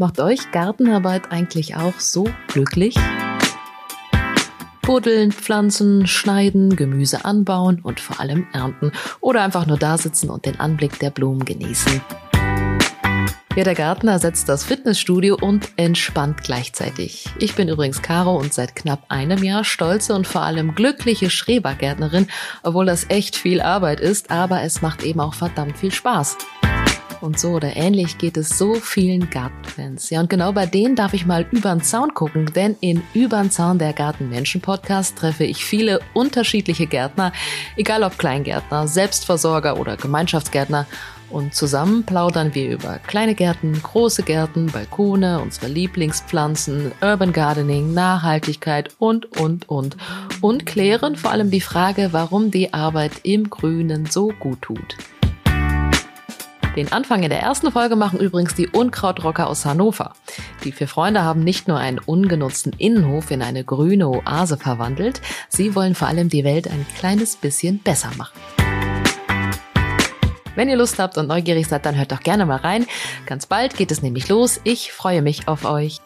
Macht euch Gartenarbeit eigentlich auch so glücklich? Buddeln, pflanzen, schneiden, Gemüse anbauen und vor allem ernten oder einfach nur da sitzen und den Anblick der Blumen genießen. Ja, der Garten ersetzt das Fitnessstudio und entspannt gleichzeitig. Ich bin übrigens Caro und seit knapp einem Jahr stolze und vor allem glückliche Schrebergärtnerin, obwohl das echt viel Arbeit ist, aber es macht eben auch verdammt viel Spaß. Und so oder ähnlich geht es so vielen Gartenfans. Ja, und genau bei denen darf ich mal übern Zaun gucken, denn in Übern Zaun der Gartenmenschen-Podcast treffe ich viele unterschiedliche Gärtner, egal ob Kleingärtner, Selbstversorger oder Gemeinschaftsgärtner. Und zusammen plaudern wir über kleine Gärten, große Gärten, Balkone, unsere Lieblingspflanzen, Urban Gardening, Nachhaltigkeit und, und, und. Und klären vor allem die Frage, warum die Arbeit im Grünen so gut tut. Den Anfang in der ersten Folge machen übrigens die Unkrautrocker aus Hannover. Die vier Freunde haben nicht nur einen ungenutzten Innenhof in eine grüne Oase verwandelt, sie wollen vor allem die Welt ein kleines bisschen besser machen. Wenn ihr Lust habt und neugierig seid, dann hört doch gerne mal rein. Ganz bald geht es nämlich los. Ich freue mich auf euch.